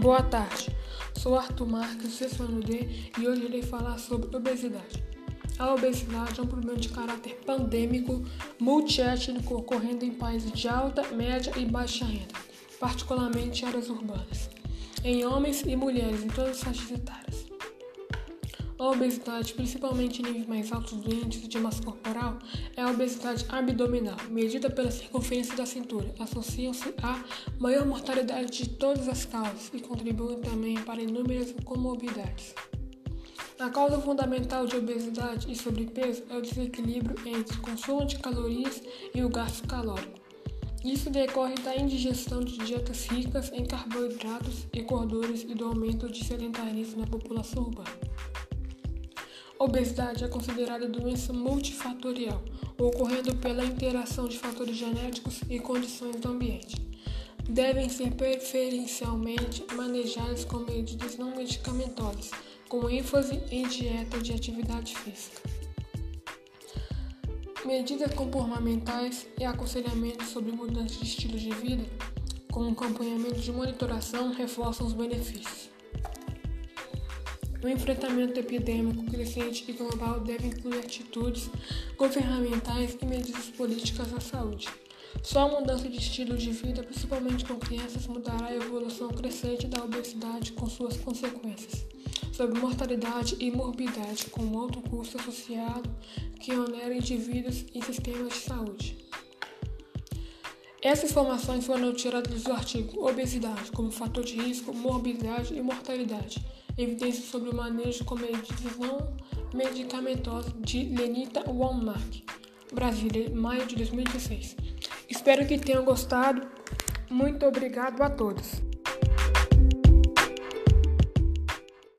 Boa tarde, sou Arthur Marques, ano D, e hoje irei falar sobre obesidade. A obesidade é um problema de caráter pandêmico, multiétnico, ocorrendo em países de alta, média e baixa renda, particularmente em áreas urbanas, em homens e mulheres em todas as faixas etárias. A obesidade, principalmente em níveis mais altos do índice de massa corporal, é a obesidade abdominal, medida pela circunferência da cintura. Associam-se à maior mortalidade de todas as causas e contribuem também para inúmeras comorbidades. A causa fundamental de obesidade e sobrepeso é o desequilíbrio entre o consumo de calorias e o gasto calórico. Isso decorre da indigestão de dietas ricas em carboidratos e gorduras e do aumento de sedentarismo na população urbana. Obesidade é considerada doença multifatorial, ocorrendo pela interação de fatores genéticos e condições do ambiente. Devem ser preferencialmente manejadas com medidas não medicamentosas, com ênfase em dieta de atividade física. Medidas comportamentais e aconselhamento sobre mudança de estilo de vida, com acompanhamento de monitoração, reforçam os benefícios. O enfrentamento epidêmico crescente e global deve incluir atitudes governamentais e medidas políticas da saúde. Só a mudança de estilo de vida, principalmente com crianças, mudará a evolução crescente da obesidade com suas consequências sobre mortalidade e morbidade, com alto custo associado que onera indivíduos e sistemas de saúde. Essas informações foram tiradas do artigo Obesidade como fator de risco, morbidade e mortalidade evidências sobre o manejo com medidas não de Lenita Walmark, Brasília, maio de 2016. Espero que tenham gostado. Muito obrigado a todos.